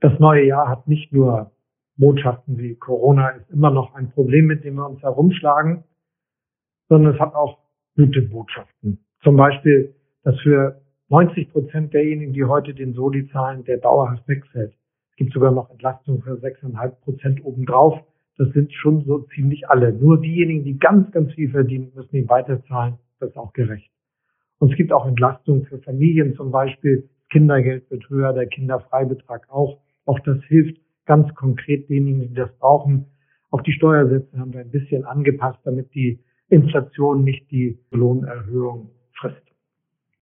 Das neue Jahr hat nicht nur Botschaften wie Corona ist immer noch ein Problem, mit dem wir uns herumschlagen, sondern es hat auch gute Botschaften. Zum Beispiel, dass für 90 Prozent derjenigen, die heute den Soli zahlen, der dauerhaft wegfällt. Es gibt sogar noch Entlastung für 6,5 Prozent obendrauf. Das sind schon so ziemlich alle. Nur diejenigen, die ganz, ganz viel verdienen, müssen ihn weiterzahlen. Das ist auch gerecht. Und es gibt auch Entlastung für Familien zum Beispiel. Kindergeld wird höher, der Kinderfreibetrag auch. Auch das hilft ganz konkret denjenigen, die das brauchen. Auch die Steuersätze haben wir ein bisschen angepasst, damit die Inflation nicht die Lohnerhöhung frisst.